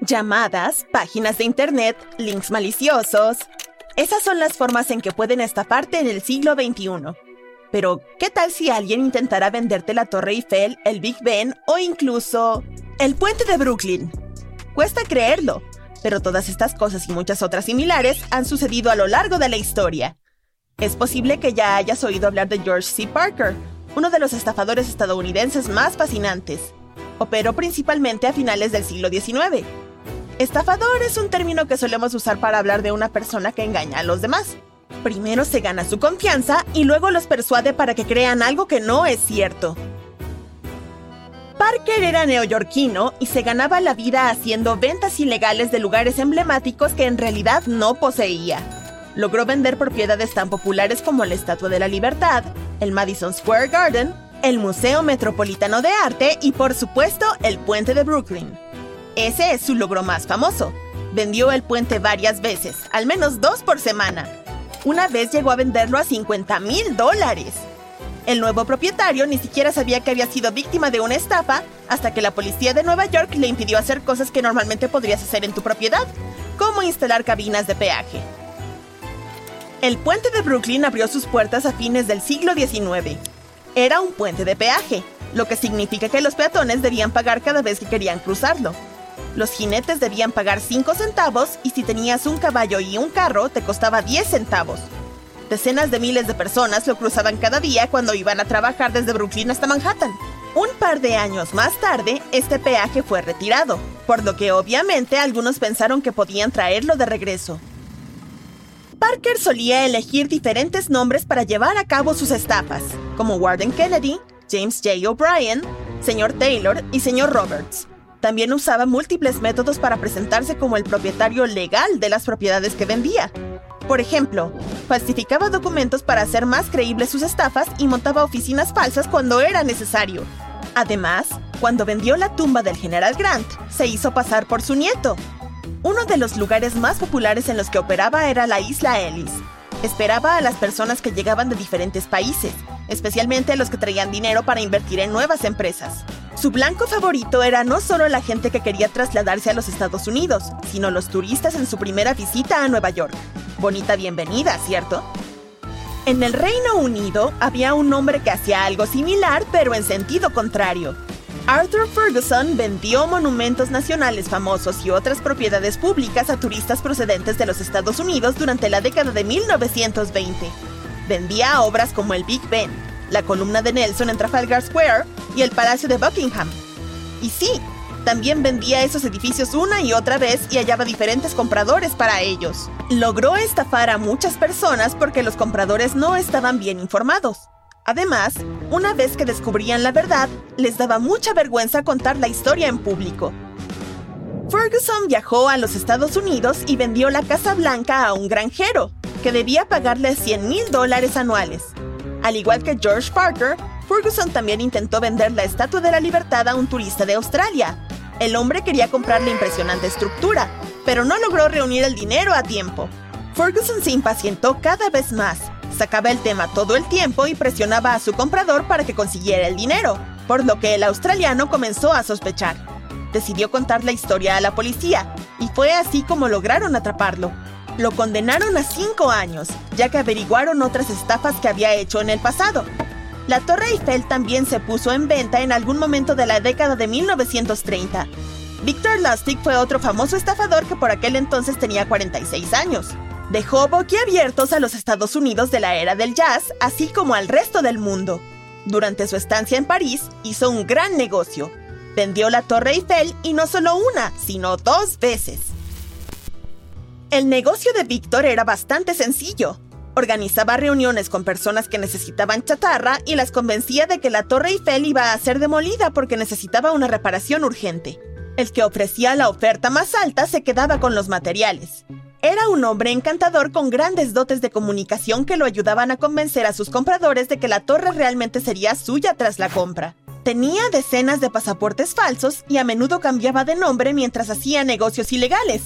Llamadas, páginas de internet, links maliciosos. Esas son las formas en que pueden estafarte en el siglo XXI. Pero, ¿qué tal si alguien intentara venderte la Torre Eiffel, el Big Ben o incluso el puente de Brooklyn? Cuesta creerlo, pero todas estas cosas y muchas otras similares han sucedido a lo largo de la historia. Es posible que ya hayas oído hablar de George C. Parker, uno de los estafadores estadounidenses más fascinantes. Operó principalmente a finales del siglo XIX Estafador es un término que solemos usar para hablar de una persona que engaña a los demás. Primero se gana su confianza y luego los persuade para que crean algo que no es cierto. Parker era neoyorquino y se ganaba la vida haciendo ventas ilegales de lugares emblemáticos que en realidad no poseía. Logró vender propiedades tan populares como la Estatua de la Libertad, el Madison Square Garden, el Museo Metropolitano de Arte y por supuesto el Puente de Brooklyn. Ese es su logro más famoso. Vendió el puente varias veces, al menos dos por semana. Una vez llegó a venderlo a 50 mil dólares. El nuevo propietario ni siquiera sabía que había sido víctima de una estafa hasta que la policía de Nueva York le impidió hacer cosas que normalmente podrías hacer en tu propiedad, como instalar cabinas de peaje. El puente de Brooklyn abrió sus puertas a fines del siglo XIX. Era un puente de peaje, lo que significa que los peatones debían pagar cada vez que querían cruzarlo. Los jinetes debían pagar 5 centavos y si tenías un caballo y un carro te costaba 10 centavos. Decenas de miles de personas lo cruzaban cada día cuando iban a trabajar desde Brooklyn hasta Manhattan. Un par de años más tarde, este peaje fue retirado, por lo que obviamente algunos pensaron que podían traerlo de regreso. Parker solía elegir diferentes nombres para llevar a cabo sus estafas, como Warden Kennedy, James J. O'Brien, Señor Taylor y Señor Roberts. También usaba múltiples métodos para presentarse como el propietario legal de las propiedades que vendía. Por ejemplo, falsificaba documentos para hacer más creíbles sus estafas y montaba oficinas falsas cuando era necesario. Además, cuando vendió la tumba del general Grant, se hizo pasar por su nieto. Uno de los lugares más populares en los que operaba era la isla Ellis. Esperaba a las personas que llegaban de diferentes países, especialmente a los que traían dinero para invertir en nuevas empresas. Su blanco favorito era no solo la gente que quería trasladarse a los Estados Unidos, sino los turistas en su primera visita a Nueva York. Bonita bienvenida, ¿cierto? En el Reino Unido había un hombre que hacía algo similar, pero en sentido contrario. Arthur Ferguson vendió monumentos nacionales famosos y otras propiedades públicas a turistas procedentes de los Estados Unidos durante la década de 1920. Vendía obras como el Big Ben, la columna de Nelson en Trafalgar Square y el Palacio de Buckingham. Y sí, también vendía esos edificios una y otra vez y hallaba diferentes compradores para ellos. Logró estafar a muchas personas porque los compradores no estaban bien informados. Además, una vez que descubrían la verdad, les daba mucha vergüenza contar la historia en público. Ferguson viajó a los Estados Unidos y vendió la Casa Blanca a un granjero, que debía pagarle 100 mil dólares anuales. Al igual que George Parker, Ferguson también intentó vender la Estatua de la Libertad a un turista de Australia. El hombre quería comprar la impresionante estructura, pero no logró reunir el dinero a tiempo. Ferguson se impacientó cada vez más, sacaba el tema todo el tiempo y presionaba a su comprador para que consiguiera el dinero, por lo que el australiano comenzó a sospechar. Decidió contar la historia a la policía, y fue así como lograron atraparlo. Lo condenaron a cinco años, ya que averiguaron otras estafas que había hecho en el pasado. La Torre Eiffel también se puso en venta en algún momento de la década de 1930. Victor Lustig fue otro famoso estafador que por aquel entonces tenía 46 años. Dejó boquiabiertos a los Estados Unidos de la era del jazz, así como al resto del mundo. Durante su estancia en París, hizo un gran negocio. Vendió la Torre Eiffel y no solo una, sino dos veces. El negocio de Víctor era bastante sencillo. Organizaba reuniones con personas que necesitaban chatarra y las convencía de que la Torre Eiffel iba a ser demolida porque necesitaba una reparación urgente. El que ofrecía la oferta más alta se quedaba con los materiales. Era un hombre encantador con grandes dotes de comunicación que lo ayudaban a convencer a sus compradores de que la torre realmente sería suya tras la compra. Tenía decenas de pasaportes falsos y a menudo cambiaba de nombre mientras hacía negocios ilegales.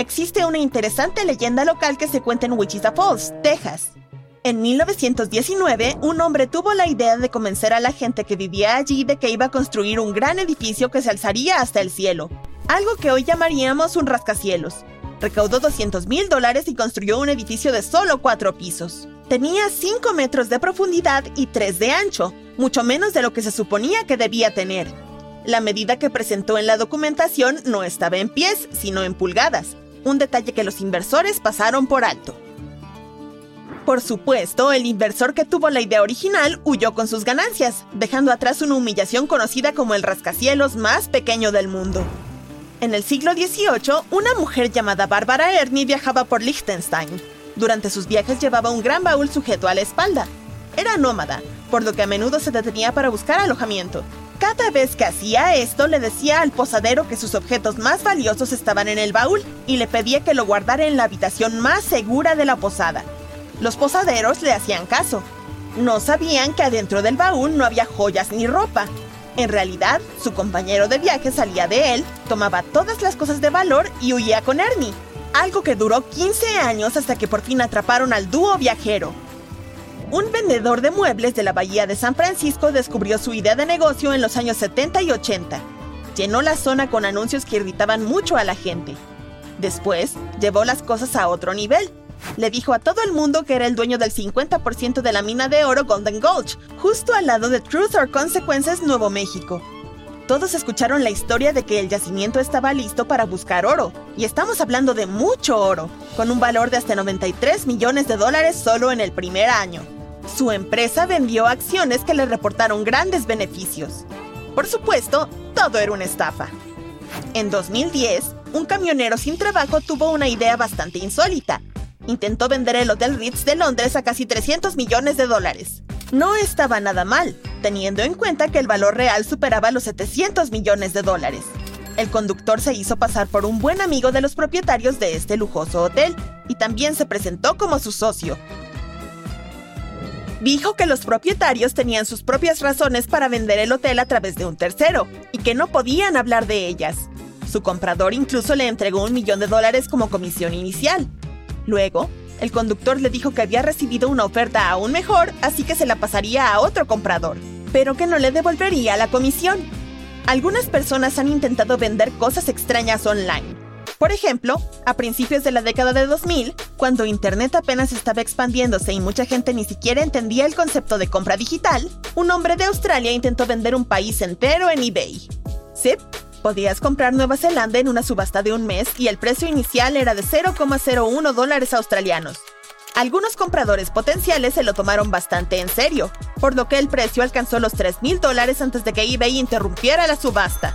Existe una interesante leyenda local que se cuenta en Wichita Falls, Texas. En 1919, un hombre tuvo la idea de convencer a la gente que vivía allí de que iba a construir un gran edificio que se alzaría hasta el cielo, algo que hoy llamaríamos un rascacielos. Recaudó 200 mil dólares y construyó un edificio de solo cuatro pisos. Tenía 5 metros de profundidad y 3 de ancho, mucho menos de lo que se suponía que debía tener. La medida que presentó en la documentación no estaba en pies, sino en pulgadas, un detalle que los inversores pasaron por alto. Por supuesto, el inversor que tuvo la idea original huyó con sus ganancias, dejando atrás una humillación conocida como el rascacielos más pequeño del mundo. En el siglo XVIII, una mujer llamada Bárbara Ernie viajaba por Liechtenstein. Durante sus viajes llevaba un gran baúl sujeto a la espalda. Era nómada, por lo que a menudo se detenía para buscar alojamiento. Cada vez que hacía esto, le decía al posadero que sus objetos más valiosos estaban en el baúl y le pedía que lo guardara en la habitación más segura de la posada. Los posaderos le hacían caso. No sabían que adentro del baúl no había joyas ni ropa. En realidad, su compañero de viaje salía de él, tomaba todas las cosas de valor y huía con Ernie. Algo que duró 15 años hasta que por fin atraparon al dúo viajero. Un vendedor de muebles de la bahía de San Francisco descubrió su idea de negocio en los años 70 y 80. Llenó la zona con anuncios que irritaban mucho a la gente. Después, llevó las cosas a otro nivel. Le dijo a todo el mundo que era el dueño del 50% de la mina de oro Golden Gulch, justo al lado de Truth or Consequences, Nuevo México. Todos escucharon la historia de que el yacimiento estaba listo para buscar oro, y estamos hablando de mucho oro, con un valor de hasta 93 millones de dólares solo en el primer año. Su empresa vendió acciones que le reportaron grandes beneficios. Por supuesto, todo era una estafa. En 2010, un camionero sin trabajo tuvo una idea bastante insólita. Intentó vender el Hotel Ritz de Londres a casi 300 millones de dólares. No estaba nada mal, teniendo en cuenta que el valor real superaba los 700 millones de dólares. El conductor se hizo pasar por un buen amigo de los propietarios de este lujoso hotel y también se presentó como su socio, dijo que los propietarios tenían sus propias razones para vender el hotel a través de un tercero y que no podían hablar de ellas. Su comprador incluso le entregó un millón de dólares como comisión inicial. Luego, el conductor le dijo que había recibido una oferta aún mejor, así que se la pasaría a otro comprador, pero que no le devolvería la comisión. Algunas personas han intentado vender cosas extrañas online, por ejemplo, a principios de la década de 2000, cuando Internet apenas estaba expandiéndose y mucha gente ni siquiera entendía el concepto de compra digital, un hombre de Australia intentó vender un país entero en eBay. Sí, podías comprar Nueva Zelanda en una subasta de un mes y el precio inicial era de 0,01 dólares australianos. Algunos compradores potenciales se lo tomaron bastante en serio, por lo que el precio alcanzó los 3.000 dólares antes de que eBay interrumpiera la subasta.